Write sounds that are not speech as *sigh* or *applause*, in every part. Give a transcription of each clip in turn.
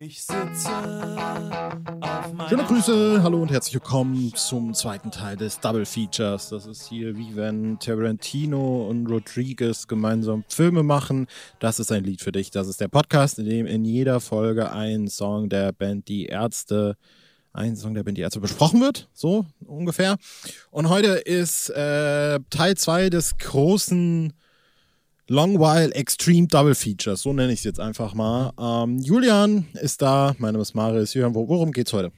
Ich sitze auf Schöne Grüße, hallo und herzlich willkommen zum zweiten Teil des Double Features. Das ist hier wie wenn Tarantino und Rodriguez gemeinsam Filme machen. Das ist ein Lied für dich. Das ist der Podcast, in dem in jeder Folge ein Song der Band Die Ärzte, ein Song der Band Die Ärzte besprochen wird, so ungefähr. Und heute ist äh, Teil 2 des großen Long While Extreme Double Features, so nenne ich es jetzt einfach mal. Ähm, Julian ist da, mein Name ist Marius. Julian, wo- worum geht's heute?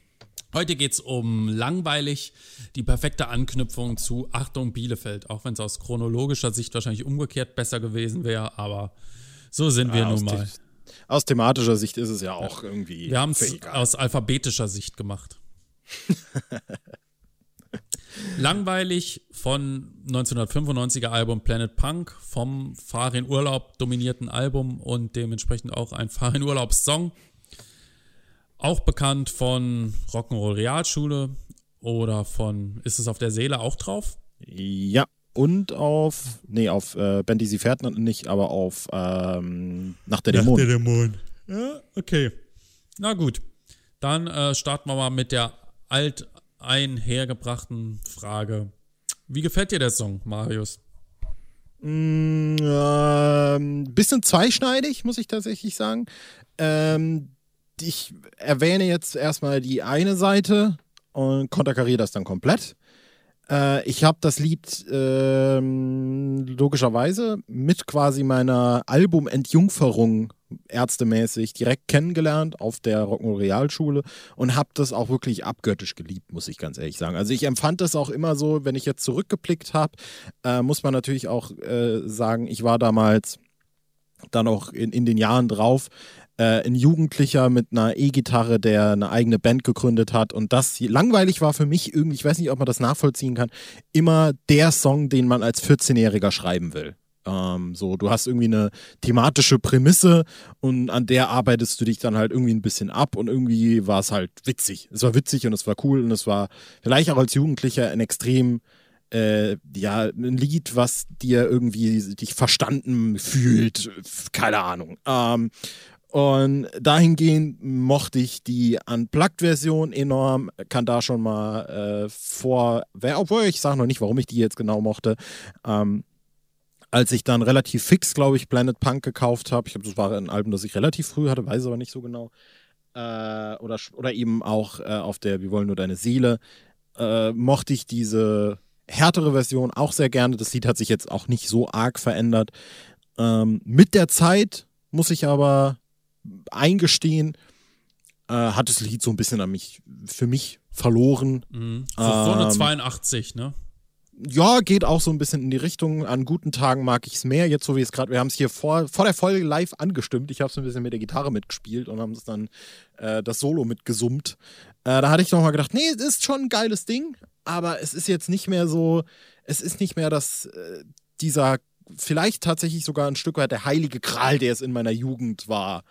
Heute geht es um langweilig, die perfekte Anknüpfung zu Achtung Bielefeld, auch wenn es aus chronologischer Sicht wahrscheinlich umgekehrt besser gewesen wäre, aber so sind wir Ja, aus nun mal. the- Aus thematischer Sicht ist es ja auch irgendwie. Wir haben es aus alphabetischer Sicht gemacht. *laughs* Langweilig von 1995er Album Planet Punk, vom Fahr in Urlaub dominierten Album und dementsprechend auch ein Fahr in Urlaub Song. Auch bekannt von Rock'n'Roll Realschule oder von Ist es auf der Seele auch drauf? Ja, und auf. Nee, auf äh, die sie fährt nicht, aber auf ähm, Nach der Dämonen. Dämon. Ja, okay. Na gut. Dann äh, starten wir mal mit der alt einhergebrachten Frage. Wie gefällt dir der Song, Marius? Mm, ähm, bisschen zweischneidig, muss ich tatsächlich sagen. Ähm, ich erwähne jetzt erstmal die eine Seite und konterkariere das dann komplett. Äh, ich habe das Lied ähm, logischerweise mit quasi meiner Album-Entjungferung ärztemäßig direkt kennengelernt auf der Rock'n'Roll Realschule und habe das auch wirklich abgöttisch geliebt, muss ich ganz ehrlich sagen. Also ich empfand das auch immer so, wenn ich jetzt zurückgeblickt habe, äh, muss man natürlich auch äh, sagen, ich war damals dann auch in, in den Jahren drauf äh, ein Jugendlicher mit einer E-Gitarre, der eine eigene Band gegründet hat und das langweilig war für mich irgendwie, ich weiß nicht, ob man das nachvollziehen kann, immer der Song, den man als 14-Jähriger schreiben will. Ähm, so, du hast irgendwie eine thematische Prämisse und an der arbeitest du dich dann halt irgendwie ein bisschen ab und irgendwie war es halt witzig. Es war witzig und es war cool und es war vielleicht auch als Jugendlicher ein extrem äh, ja, ein Lied, was dir irgendwie dich verstanden fühlt, keine Ahnung. Ähm, und dahingehend mochte ich die Unplugged-Version enorm, kann da schon mal äh, vor, obwohl ich sage noch nicht, warum ich die jetzt genau mochte. Ähm, als ich dann relativ fix, glaube ich, Planet Punk gekauft habe, ich glaube, das war ein Album, das ich relativ früh hatte, weiß aber nicht so genau, äh, oder, oder eben auch äh, auf der Wir wollen nur deine Seele, äh, mochte ich diese härtere Version auch sehr gerne. Das Lied hat sich jetzt auch nicht so arg verändert. Ähm, mit der Zeit muss ich aber eingestehen, äh, hat das Lied so ein bisschen an mich, für mich verloren. Mhm. So, so eine Ähm, 82, ne? Ja, geht auch so ein bisschen in die Richtung. An guten Tagen mag ich es mehr. Jetzt, so wie es gerade, wir haben es hier vor, vor der Folge live angestimmt. Ich habe es ein bisschen mit der Gitarre mitgespielt und haben es dann äh, das Solo mitgesummt. Äh, da hatte ich nochmal gedacht, nee, es ist schon ein geiles Ding, aber es ist jetzt nicht mehr so, es ist nicht mehr das, äh, dieser, vielleicht tatsächlich sogar ein Stück weit der heilige Gral, der es in meiner Jugend war,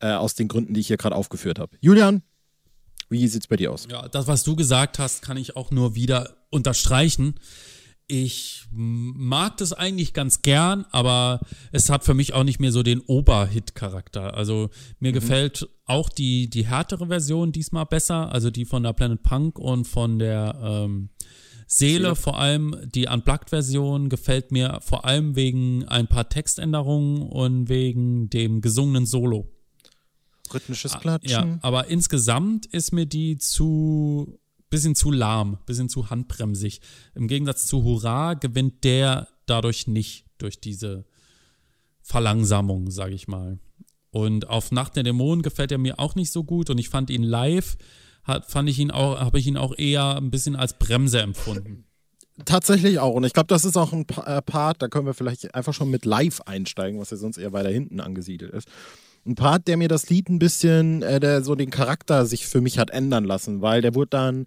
äh, aus den Gründen, die ich hier gerade aufgeführt habe. Julian, wie sieht's bei dir aus? Ja, das, was du gesagt hast, kann ich auch nur wieder unterstreichen. Ich mag das eigentlich ganz gern, aber es hat für mich auch nicht mehr so den Oberhit-Charakter. Also mir gefällt auch die, die härtere Version diesmal besser, also die von der Planet Punk und von der ähm, Seele, Seele. vor allem. Die Unplugged-Version gefällt mir vor allem wegen ein paar Textänderungen und wegen dem gesungenen Solo. Rhythmisches Ja, Klatschen? aber insgesamt ist mir die zu bisschen zu lahm, bisschen zu handbremsig. Im Gegensatz zu Hurra gewinnt der dadurch nicht durch diese Verlangsamung, sage ich mal. Und auf Nacht der Dämonen gefällt er mir auch nicht so gut und ich fand ihn live, fand ich ihn auch, habe ich ihn auch eher ein bisschen als Bremse empfunden. Tatsächlich auch. Und ich glaube, das ist auch ein äh, Part, da können wir vielleicht einfach schon mit Live einsteigen, was ja sonst eher weiter hinten angesiedelt ist. Ein Part, der mir das Lied ein bisschen, äh, der so den Charakter sich für mich hat ändern lassen, weil der wurde dann,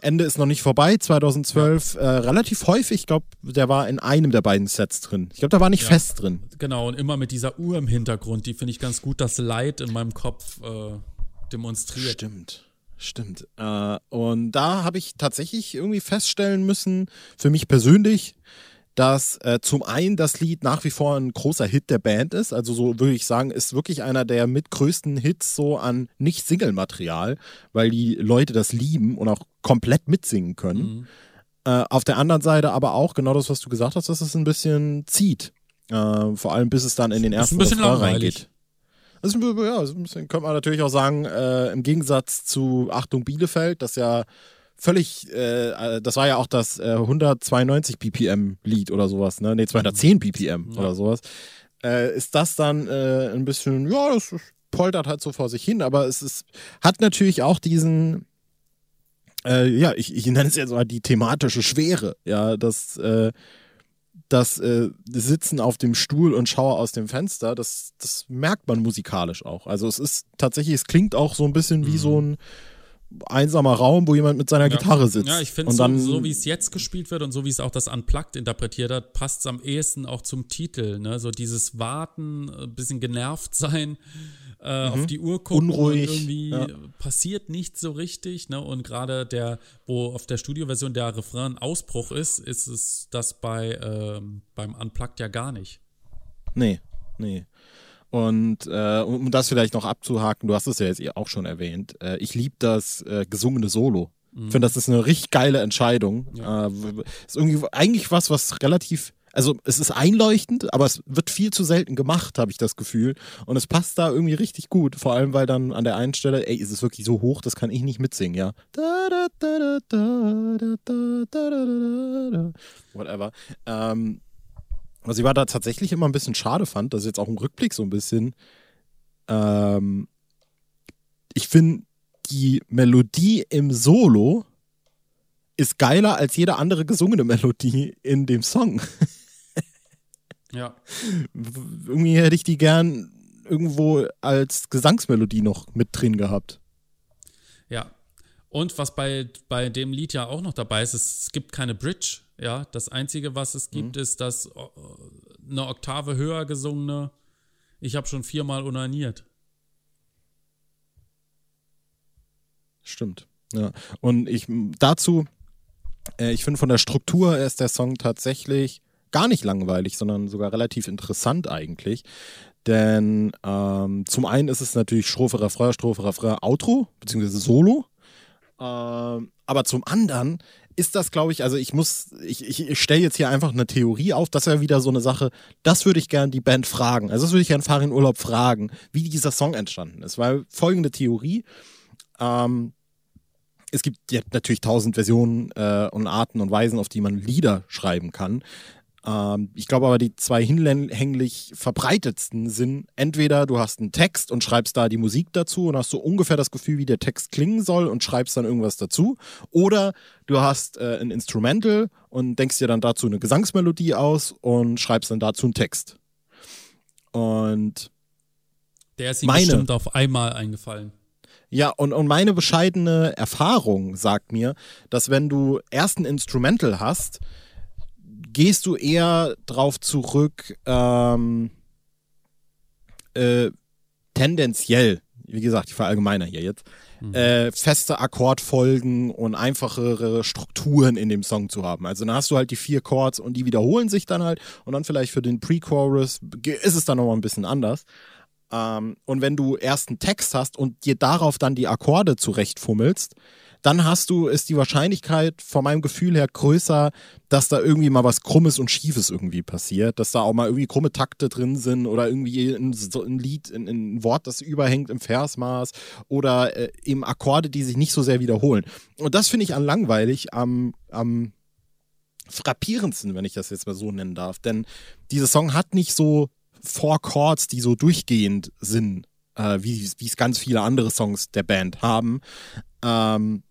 Ende ist noch nicht vorbei, 2012, äh, relativ häufig, ich glaube, der war in einem der beiden Sets drin. Ich glaube, da war nicht Ja. fest drin. Genau, und immer mit dieser Uhr im Hintergrund, die finde ich ganz gut, das Leid in meinem Kopf äh, demonstriert. Stimmt. Stimmt. Äh, und da habe ich tatsächlich irgendwie feststellen müssen, für mich persönlich, dass äh, zum einen das Lied nach wie vor ein großer Hit der Band ist. Also so würde ich sagen, ist wirklich einer der mit größten Hits so an Nicht-Single-Material, weil die Leute das lieben und auch komplett mitsingen können. Mhm. Äh, auf der anderen Seite aber auch genau das, was du gesagt hast, dass es ein bisschen zieht. Äh, vor allem bis es dann in den Ist ersten ein bisschen Refrain reingeht. Das ist, ja, ist ein bisschen, könnte man natürlich auch sagen, äh, im Gegensatz zu Achtung Bielefeld, das ja völlig, äh, äh, das war ja auch das äh, 192 BPM Lied oder sowas, ne? Nee, 210 BPM Ja. oder sowas. Äh, ist das dann äh, ein bisschen, ja, das poltert halt so vor sich hin, aber es ist, hat natürlich auch diesen, äh, ja, ich, ich nenne es jetzt mal die thematische Schwere, ja, das, äh, das Sitzen auf dem Stuhl und Schaue aus dem Fenster, das, das merkt man musikalisch auch. Also es ist tatsächlich, es klingt auch so ein bisschen wie Mhm. so ein einsamer Raum, wo jemand mit seiner Ja. Gitarre sitzt. Ja, ich finde Und so, dann- so wie es jetzt gespielt wird und so wie es auch das Unplugged interpretiert hat, passt es am ehesten auch zum Titel. Ne? So dieses Warten, ein bisschen genervt sein, äh, auf die Uhr gucken Mhm. Unruhig, irgendwie ja. passiert nicht so richtig. Ne? Und gerade der, wo auf der Studioversion der Refrain ein Ausbruch ist, ist es das bei ähm, beim Unplugged ja gar nicht. Nee, nee. Und äh, um das vielleicht noch abzuhaken, du hast es ja jetzt auch schon erwähnt, äh, ich liebe das äh, gesungene Solo. Mhm. Ich finde, das ist eine richtig geile Entscheidung. Ja. ist irgendwie eigentlich was, was relativ also es ist einleuchtend, aber es wird viel zu selten gemacht, habe ich das Gefühl. Und es passt da irgendwie richtig gut. Vor allem, weil dann an der einen Stelle, ey, ist es wirklich so hoch, das kann ich nicht mitsingen, ja. Whatever. Ähm, was ich war da tatsächlich immer ein bisschen schade fand, das ist jetzt auch im Rückblick so ein bisschen. Ähm, ich finde, die Melodie im Solo ist geiler als jede andere gesungene Melodie in dem Song. Ja. Irgendwie hätte ich die gern irgendwo als Gesangsmelodie noch mit drin gehabt. Ja. Und was bei, bei dem Lied ja auch noch dabei ist, es gibt keine Bridge. Ja, das Einzige, was es gibt, ist das äh, eine Oktave höher gesungene Ich habe schon viermal unaniert. Stimmt. Ja. Und ich dazu, äh, ich finde von der Struktur ist der Song tatsächlich gar nicht langweilig, sondern sogar relativ interessant eigentlich. Denn ähm, zum einen ist es natürlich Strophe, Refrain, Strophe, Refrain, Outro, beziehungsweise Solo. Ähm, aber zum anderen ist das, glaube ich, also ich muss, ich, ich, ich stelle jetzt hier einfach eine Theorie auf, das wäre wieder so eine Sache, das würde ich gerne die Band fragen. Also das würde ich gerne Farin Urlaub fragen, wie dieser Song entstanden ist. Weil folgende Theorie, ähm, es gibt ja natürlich tausend Versionen äh, und Arten und Weisen, auf die man Lieder schreiben kann. Ähm, ich glaube aber, die zwei hinlänglich verbreitetsten sind, entweder du hast einen Text und schreibst da die Musik dazu und hast so ungefähr das Gefühl, wie der Text klingen soll und schreibst dann irgendwas dazu. Oder du hast äh, ein Instrumental und denkst dir dann dazu eine Gesangsmelodie aus und schreibst dann dazu einen Text. Und Der ist ihm Meine. bestimmt auf einmal eingefallen. Ja, und, und meine bescheidene Erfahrung sagt mir, dass wenn du erst ein Instrumental hast, gehst du eher drauf zurück, ähm, äh, tendenziell, wie gesagt, ich verallgemeiner hier jetzt, äh, feste Akkordfolgen und einfachere Strukturen in dem Song zu haben. Also dann hast du halt die vier Chords und die wiederholen sich dann halt und dann vielleicht für den Pre-Chorus ist es dann nochmal ein bisschen anders. Ähm, und wenn du erst einen Text hast und dir darauf dann die Akkorde zurechtfummelst, dann hast du, ist die Wahrscheinlichkeit von meinem Gefühl her größer, dass da irgendwie mal was Krummes und Schiefes irgendwie passiert, dass da auch mal irgendwie krumme Takte drin sind oder irgendwie ein, ein Lied, ein, ein Wort, das überhängt im Versmaß oder äh, eben Akkorde, die sich nicht so sehr wiederholen. Und das finde ich an langweilig am, am frappierendsten, wenn ich das jetzt mal so nennen darf. Denn dieser Song hat nicht so Four Chords, die so durchgehend sind, äh, wie es ganz viele andere Songs der Band haben, ähm,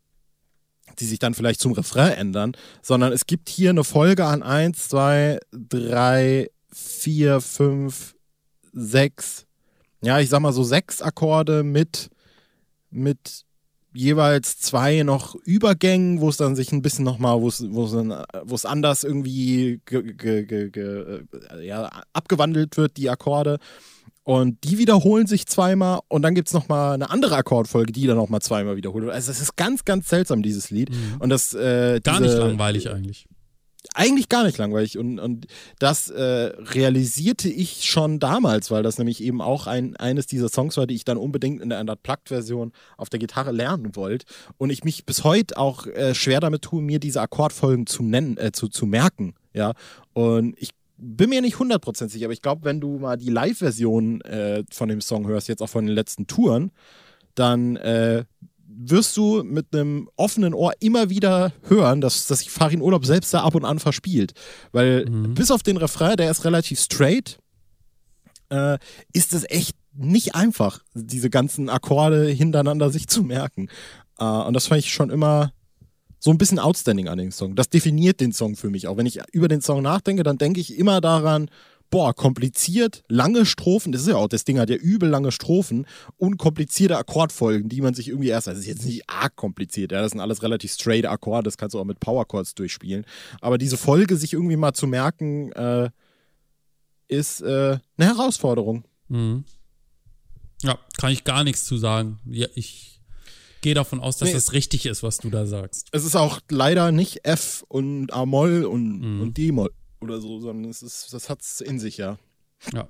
die sich dann vielleicht zum Refrain ändern, sondern es gibt hier eine Folge an 1, 2, 3, 4, 5, 6, ja, ich sag mal so sechs Akkorde mit, mit jeweils zwei noch Übergängen, wo es dann sich ein bisschen nochmal, wo es, anders irgendwie ge, ge, ge, ge, äh, ja, abgewandelt wird, die Akkorde. Und die wiederholen sich zweimal und dann gibt es nochmal eine andere Akkordfolge, die dann nochmal zweimal wiederholt wird. Also es ist ganz, ganz seltsam, dieses Lied. Und das, äh, Gar diese, nicht langweilig eigentlich. eigentlich gar nicht langweilig. Und, und das äh, realisierte ich schon damals, weil das nämlich eben auch ein, eines dieser Songs war, die ich dann unbedingt in der Unplugged-Version auf der Gitarre lernen wollte. Und ich mich bis heute auch äh, schwer damit tue, mir diese Akkordfolgen zu nennen, äh, zu, zu merken. Ja. Und ich bin mir nicht 100% sicher, aber ich glaube, wenn du mal die Live-Version äh, von dem Song hörst, jetzt auch von den letzten Touren, dann äh, wirst du mit einem offenen Ohr immer wieder hören, dass, dass sich Farin Urlaub selbst da ab und an verspielt. Weil Mhm. bis auf den Refrain, der ist relativ straight, äh, ist es echt nicht einfach, diese ganzen Akkorde hintereinander sich zu merken. Äh, und das fand ich schon immer so ein bisschen outstanding an dem Song. Das definiert den Song für mich. Auch wenn ich über den Song nachdenke, dann denke ich immer daran, boah, kompliziert, lange Strophen, das ist ja auch, das Ding hat ja übel lange Strophen und komplizierte Akkordfolgen, die man sich irgendwie erst, also das ist jetzt nicht arg kompliziert, ja, das sind alles relativ straight Akkorde, das kannst du auch mit Power Chords durchspielen. Aber diese Folge sich irgendwie mal zu merken, äh, ist äh, eine Herausforderung. Mhm. Ja, kann ich gar nichts zu sagen. Ja, ich gehe davon aus, dass Nee. das richtig ist, was du da sagst. Es ist auch leider nicht F und A-Moll und, Mhm. und D-Moll oder so, sondern es ist, das hat's in sich, ja. Ja,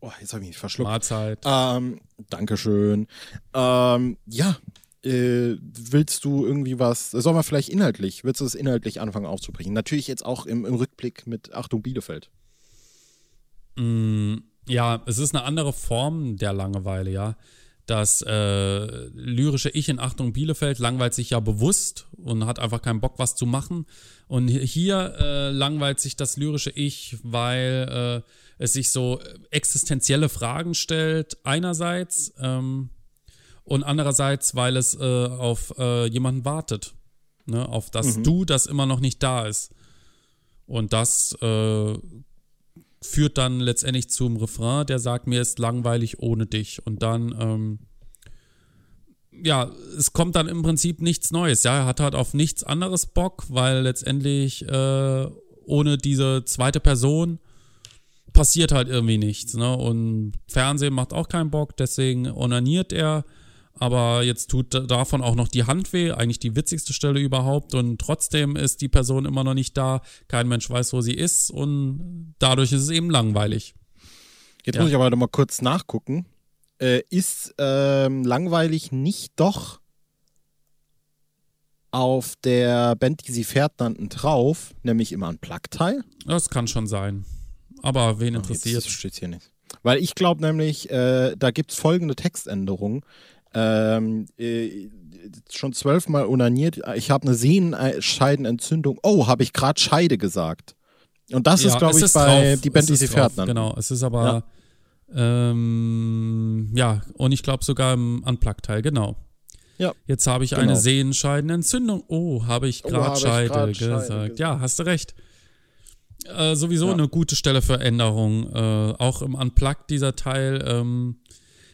Oh, jetzt habe ich mich verschluckt. Mahlzeit. Ähm, Dankeschön. Ähm, ja, äh, willst du irgendwie was, sollen wir vielleicht inhaltlich, willst du das inhaltlich anfangen aufzubrechen? Natürlich jetzt auch im, im Rückblick mit Achtung Bielefeld. Mm, ja, es ist eine andere Form der Langeweile, ja. Das äh, lyrische Ich in Achtung Bielefeld langweilt sich ja bewusst und hat einfach keinen Bock, was zu machen. Und hier äh, langweilt sich das lyrische Ich, weil äh, es sich so existenzielle Fragen stellt, einerseits, ähm, und andererseits, weil es äh, auf äh, jemanden wartet. Ne? Auf das Du, das immer noch nicht da ist. Und das äh, führt dann letztendlich zum Refrain, der sagt, mir ist langweilig ohne dich. Und dann, ähm, ja, es kommt dann im Prinzip nichts Neues. Ja, er hat halt auf nichts anderes Bock, weil letztendlich äh, ohne diese zweite Person passiert halt irgendwie nichts. Ne? Und Fernsehen macht auch keinen Bock, deswegen onaniert er. Aber jetzt tut davon auch noch die Hand weh, eigentlich die witzigste Stelle überhaupt. Und trotzdem ist die Person immer noch nicht da. Kein Mensch weiß, wo sie ist. Und dadurch ist es eben langweilig. Jetzt Ja. muss ich aber noch mal kurz nachgucken. Äh, ist ähm, langweilig nicht doch auf der Band, die sie fährt, nannten, drauf, nämlich im Unplugged-Teil? Das kann schon sein. Aber wen interessiert? Jetzt steht hier nicht. Weil ich glaube nämlich, äh, da gibt es folgende Textänderung. Ähm, äh, schon zwölfmal unaniert. Ich habe eine Sehenscheidenentzündung. Oh, habe ich gerade Scheide gesagt. Und das ist, Ja, glaube es ich, ist bei drauf. die Band, ist fährt. nannten. Genau, es ist aber, ähm, ja, und ich glaube sogar im Unplugged-Teil, genau. Ja. Jetzt habe ich Genau. eine Sehenscheidenentzündung. Oh, habe ich Oh, gerade ich Scheide gesagt. Scheide gesagt. Ja, hast du recht. Äh, sowieso Ja. eine gute Stelle für Änderung. Äh, auch im Unplugged dieser Teil. Ähm,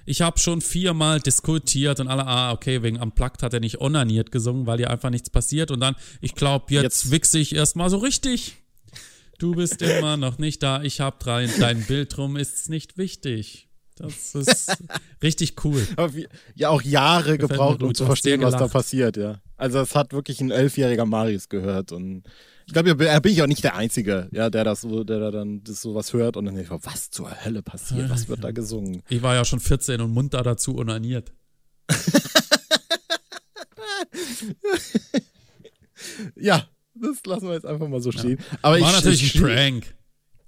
ich habe schon viermal diskutiert und alle, ah, okay, wegen Unplugged hat er nicht onaniert gesungen, weil hier einfach nichts passiert. Und dann, ich glaube, jetzt, Jetzt- wichse ich erstmal so richtig. Du bist immer noch nicht da. Ich habe drei, dein Bild drum ist's nicht wichtig. Das ist *laughs* richtig cool. Aber ja auch Jahre mir gebraucht, um zu verstehen, was da passiert, ja. Also das hat wirklich ein elfjähriger Marius gehört und ich glaube, da bin ich auch nicht der Einzige, ja, der das so, der da dann das sowas hört und dann denkt, was zur Hölle passiert, was wird da gesungen? Ich war ja schon 14 und munter dazu onaniert. *laughs* Ja, das lassen wir jetzt einfach mal so stehen. Aber War ich, natürlich ich, ein Prank.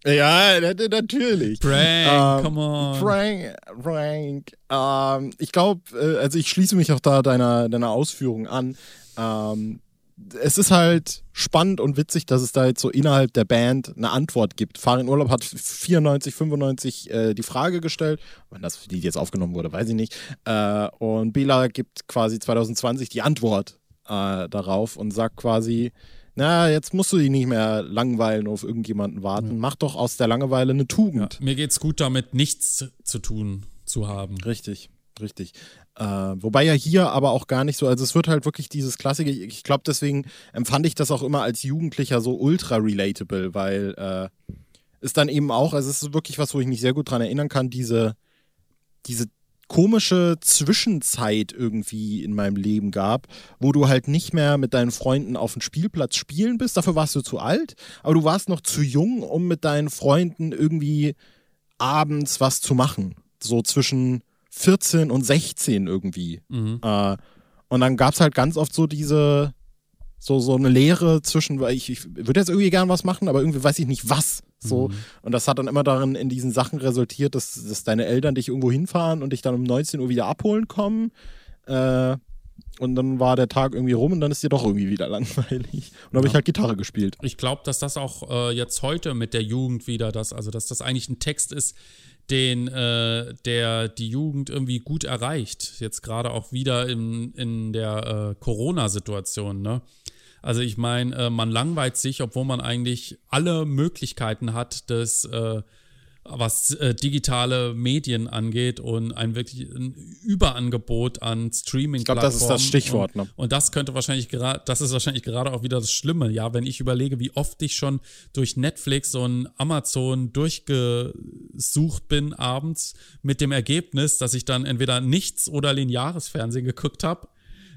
Ja, na- na- natürlich. Prank, Ähm, come on. Prank, Prank. Ähm, ich glaube, äh, also ich schließe mich auch da deiner, deiner Ausführung an. Ähm, es ist halt spannend und witzig, dass es da jetzt so innerhalb der Band eine Antwort gibt. Farin Urlaub hat 94, 95 äh, die Frage gestellt. Wann das für die jetzt aufgenommen wurde, weiß ich nicht. Äh, und Bela gibt quasi 2020 die Antwort äh, darauf und sagt quasi, na, jetzt musst du dich nicht mehr langweilen, auf irgendjemanden warten. Mach doch aus der Langeweile eine Ja, Tugend. mir geht's gut damit, nichts zu tun zu haben. Richtig, richtig. Äh, wobei ja hier aber auch gar nicht so, also es wird halt wirklich dieses klassische, ich glaube deswegen empfand ich das auch immer als Jugendlicher so ultra relatable, weil äh, es dann eben auch, also es ist wirklich was, wo ich mich sehr gut dran erinnern kann, diese, diese komische Zwischenzeit irgendwie in meinem Leben gab, wo du halt nicht mehr mit deinen Freunden auf dem Spielplatz spielen bist. Dafür warst du zu alt, aber du warst noch zu jung, um mit deinen Freunden irgendwie abends was zu machen. So zwischen 14 und 16 irgendwie. Mhm. Äh, und dann gab es halt ganz oft so diese, so, so eine Lehre zwischen, weil ich, ich würde jetzt irgendwie gern was machen, aber irgendwie weiß ich nicht was. So. Mhm. Und das hat dann immer darin in diesen Sachen resultiert, dass, dass deine Eltern dich irgendwo hinfahren und dich dann um 19 Uhr wieder abholen kommen. Äh, und dann war der Tag irgendwie rum und dann ist dir doch irgendwie wieder *laughs* langweilig. Und dann habe Ja. ich halt Gitarre gespielt. Ich glaube, dass das auch äh, jetzt heute mit der Jugend wieder das, also dass das eigentlich ein Text ist, den äh, der die Jugend irgendwie gut erreicht. Jetzt gerade auch wieder in, in der äh, Corona-Situation, ne? Also ich meine, äh, man langweilt sich, obwohl man eigentlich alle Möglichkeiten hat, das, äh, was äh, digitale Medien angeht und ein wirklich ein Überangebot an streaming Ich glaube, das ist das Stichwort. Ne? und, und das könnte wahrscheinlich gerade, das ist wahrscheinlich gerade auch wieder das Schlimme, ja, wenn ich überlege, wie oft ich schon durch Netflix und Amazon durchgesucht bin abends mit dem Ergebnis, dass ich dann entweder nichts oder lineares Fernsehen geguckt habe.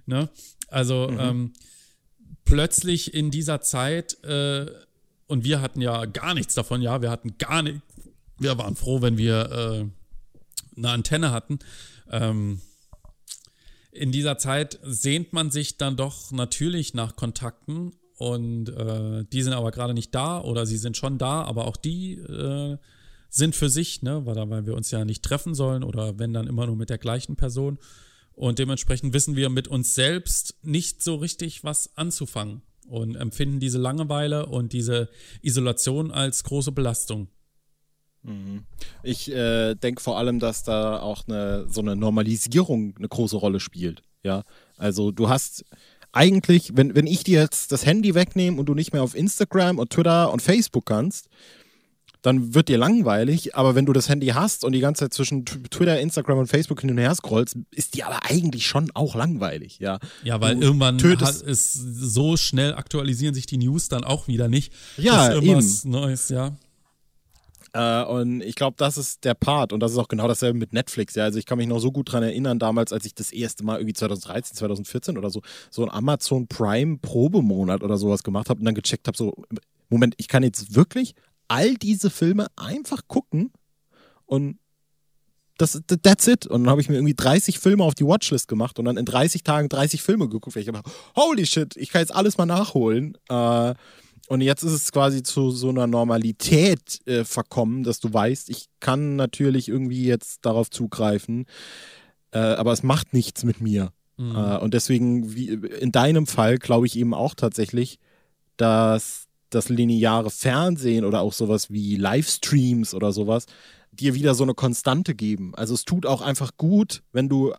Ne? Also ähm, plötzlich in dieser Zeit, äh, und wir hatten ja gar nichts davon, ja, wir hatten gar nichts, wir waren froh, wenn wir äh, eine Antenne hatten. Ähm, in dieser Zeit sehnt man sich dann doch natürlich nach Kontakten und äh, die sind aber gerade nicht da oder sie sind schon da, aber auch die äh, sind für sich, ne, weil, weil wir uns ja nicht treffen sollen oder wenn dann immer nur mit der gleichen Person. Und dementsprechend wissen wir mit uns selbst nicht so richtig was anzufangen und empfinden diese Langeweile und diese Isolation als große Belastung. Ich äh, denke vor allem, dass da auch eine, so eine Normalisierung eine große Rolle spielt. Ja, also du hast eigentlich, wenn, wenn ich dir jetzt das Handy wegnehme und du nicht mehr auf Instagram und Twitter und Facebook kannst, dann wird dir langweilig. Aber wenn du das Handy hast und die ganze Zeit zwischen Twitter, Instagram und Facebook hin und her scrollst, ist dir aber eigentlich schon auch langweilig. Ja, Ja, weil Du irgendwann tötest- hat es so schnell aktualisieren sich die News dann auch wieder nicht. Ja, dass irgendwas Neues, ja. Äh, und ich glaube, das ist der Part. Und das ist auch genau dasselbe mit Netflix. Ja, also ich kann mich noch so gut dran erinnern, damals, als ich das erste Mal irgendwie 2013, 2014 oder so, so ein Amazon Prime Probemonat oder sowas gemacht habe und dann gecheckt habe, so, Moment, ich kann jetzt wirklich all diese Filme einfach gucken und das, that's it. Und dann habe ich mir irgendwie 30 Filme auf die Watchlist gemacht und dann in 30 Tagen 30 Filme geguckt. weil Ich habe holy shit, ich kann jetzt alles mal nachholen. Äh, und jetzt ist es quasi zu so einer Normalität äh, verkommen, dass du weißt, ich kann natürlich irgendwie jetzt darauf zugreifen, äh, aber es macht nichts mit mir. Mhm. Äh, und deswegen, wie in deinem Fall, glaube ich eben auch tatsächlich, dass das lineare Fernsehen oder auch sowas wie Livestreams oder sowas dir wieder so eine Konstante geben. Also es tut auch einfach gut, wenn du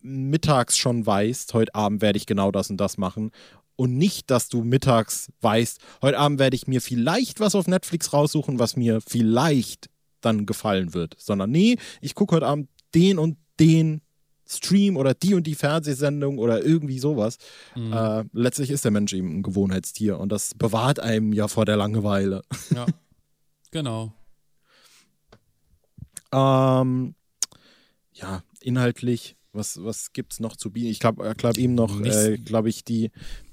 mittags schon weißt, heute Abend werde ich genau das und das machen. Und nicht, dass du mittags weißt, heute Abend werde ich mir vielleicht was auf Netflix raussuchen, was mir vielleicht dann gefallen wird. Sondern nee, ich gucke heute Abend den und den Stream oder die und die Fernsehsendung oder irgendwie sowas. Mhm. Äh, letztlich ist der Mensch eben ein Gewohnheitstier und das bewahrt einem ja vor der Langeweile. ja. Genau. *laughs* Ähm, ja, inhaltlich, was, was gibt es noch zu bieten? Ich glaube glaub eben noch, äh, glaube ich, die,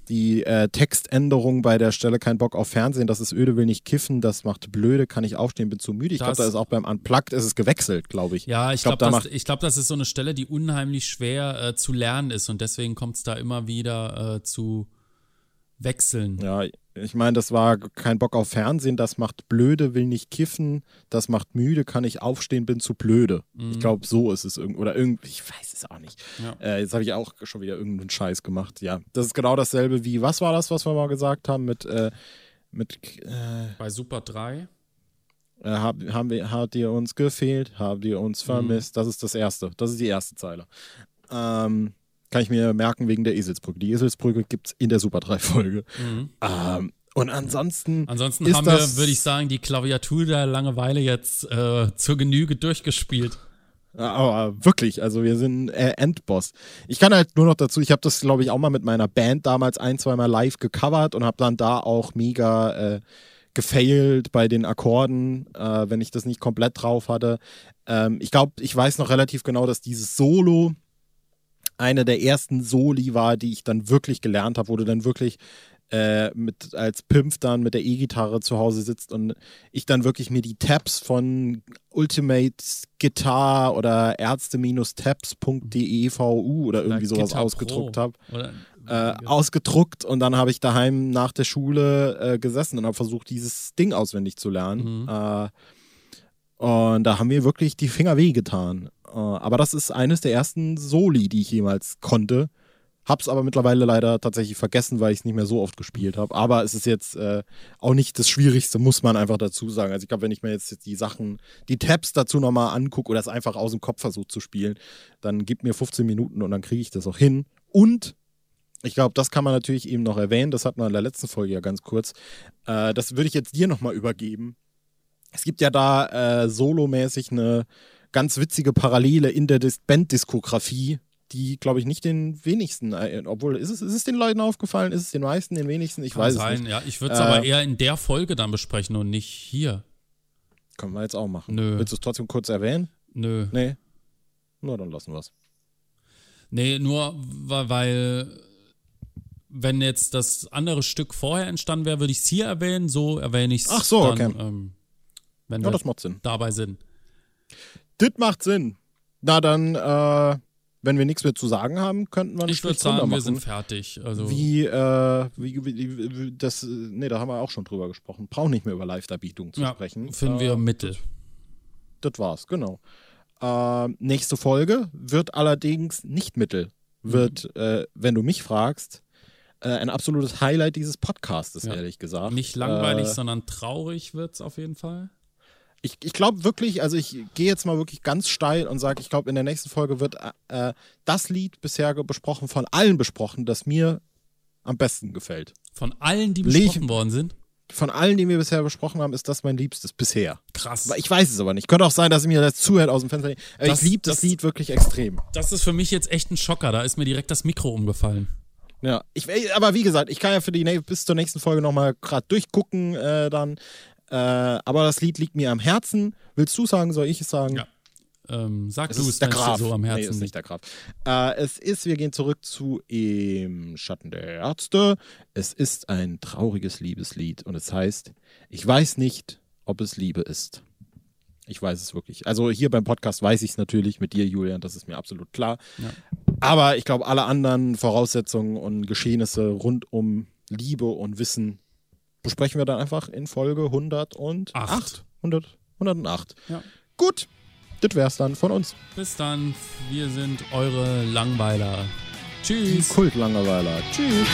die äh, Textänderung bei der Stelle kein Bock auf Fernsehen, das ist öde, will nicht kiffen, das macht blöde, kann ich aufstehen, bin zu müde. Ich glaube, Das- da ist auch beim Unplugged ist es gewechselt, glaube ich. Ja, ich glaub, glaube, da das, ich glaub, das ist so eine Stelle, die unheimlich schwer äh, zu lernen ist und deswegen kommt es da immer wieder äh, zu Wechseln. Ja, ich meine, das war kein Bock auf Fernsehen, das macht blöde, will nicht kiffen, das macht müde, kann ich aufstehen, bin zu blöde. Ich glaube, so ist es irgendwie. Oder irgendwie, ich weiß es auch nicht. Ja. Äh, jetzt habe ich auch schon wieder irgendeinen Scheiß gemacht. Ja, das ist genau dasselbe wie, was war das, was wir mal gesagt haben mit, äh, mit äh, Bei Super 3. äh, hab, haben wir, hat ihr uns gefehlt, habt ihr uns vermisst. Das ist das Erste. Das ist die erste Zeile. Ähm, kann ich mir merken wegen der Eselsbrücke. Die Eselsbrücke gibt es in der Super 3-Folge. Mhm. Ähm, und ansonsten. Ansonsten ist haben wir, würde ich sagen, die Klaviatur der Langeweile jetzt äh, zur Genüge durchgespielt. Aber wirklich, also wir sind äh, Endboss. Ich kann halt nur noch dazu, ich habe das, glaube ich, auch mal mit meiner Band damals ein, zweimal live gecovert und habe dann da auch mega äh, gefailt bei den Akkorden, äh, wenn ich das nicht komplett drauf hatte. Ähm, ich glaube, ich weiß noch relativ genau, dass dieses Solo eine der ersten Soli war, die ich dann wirklich gelernt habe, wo du dann wirklich äh, mit als Pimp dann mit der E-Gitarre zu Hause sitzt und ich dann wirklich mir die Tabs von Ultimate Guitar oder ärzte-tabs.de VU oder irgendwie sowas Guitar ausgedruckt habe Oder- äh, ausgedruckt und dann habe ich daheim nach der Schule äh, gesessen und habe versucht, dieses Ding auswendig zu lernen. Mhm. Äh, und da haben mir wirklich die Finger wehgetan. Äh, aber das ist eines der ersten Soli, die ich jemals konnte. Hab's aber mittlerweile leider tatsächlich vergessen, weil ich es nicht mehr so oft gespielt habe. Aber es ist jetzt äh, auch nicht das Schwierigste, muss man einfach dazu sagen. Also ich glaube, wenn ich mir jetzt die Sachen, die Tabs dazu nochmal angucke oder es einfach aus dem Kopf versuche zu spielen, dann gib mir 15 Minuten und dann kriege ich das auch hin. Und ich glaube, das kann man natürlich eben noch erwähnen. Das hatten wir in der letzten Folge ja ganz kurz. Äh, das würde ich jetzt dir nochmal übergeben. Es gibt ja da äh, solomäßig eine ganz witzige Parallele in der Dis Banddiskografie, die, glaube ich, nicht den wenigsten, äh, obwohl, ist es, ist es den Leuten aufgefallen? Ist es den meisten, den wenigsten? Ich Kann weiß sein, es nicht. ja. Ich würde es Äh, aber eher in der Folge dann besprechen und nicht hier. Können wir jetzt auch machen. Nö. Willst du es trotzdem kurz erwähnen? Nö. Nee. Na, dann lassen wir es. Nee, nur weil, wenn jetzt das andere Stück vorher entstanden wäre, würde ich es hier erwähnen. So erwähne ich es Ach so, dann, okay. ähm, wenn Ja, wir das macht Sinn. dabei sind. Das macht Sinn. Na dann, äh, wenn wir nichts mehr zu sagen haben, könnten wir einen Ich würde sagen, wir sind fertig. Also, Wie, äh, wie, wie, wie, das, nee, da haben wir auch schon drüber gesprochen. Brauchen nicht mehr über Live-Darbietung zu ja, sprechen. finden äh, wir Mittel. Das war's, genau. Äh, nächste Folge wird allerdings nicht Mittel. Wird, Mhm. äh, wenn du mich fragst, äh, ein absolutes Highlight dieses Podcastes, Ja. ehrlich gesagt. Nicht langweilig, Äh, sondern traurig wird es auf jeden Fall. Ich ich glaube wirklich, also ich gehe jetzt mal wirklich ganz steil und sage, ich glaube, in der nächsten Folge wird äh, das Lied bisher besprochen, von allen besprochen, das mir am besten gefällt. Von allen, die Leg- besprochen worden sind. Von allen, die wir bisher besprochen haben, ist das mein Liebstes bisher. Krass. Ich weiß es aber nicht. Könnte auch sein, dass mir das zuhört aus dem Fenster. Das- ich liebe das, das- Lied wirklich extrem. Das ist für mich jetzt echt ein Schocker. Da ist mir direkt das Mikro umgefallen. Ja, ich, aber wie gesagt, ich kann ja für die bis zur nächsten Folge nochmal gerade durchgucken äh, dann. Äh, aber das Lied liegt mir am Herzen. Willst du sagen, soll ich es sagen? Ja. Ähm, sag Es du, ist es der Graf. so am nee, Herzen ist nicht der Graf. Äh, es ist, wir gehen zurück zu Im Schatten der Ärzte. Es ist ein trauriges Liebeslied und es heißt, ich weiß nicht, ob es Liebe ist. Ich weiß es wirklich. Also hier beim Podcast weiß ich es natürlich mit dir, Julian, das ist mir absolut klar. Ja. Aber ich glaube, alle anderen Voraussetzungen und Geschehnisse rund um Liebe und Wissen besprechen wir dann einfach in Folge 108. Acht. 100, 108. Ja. Gut, das wär's dann von uns. Bis dann. Wir sind eure Langweiler. Die Tschüss. Kultlangerweiler. Tschüss.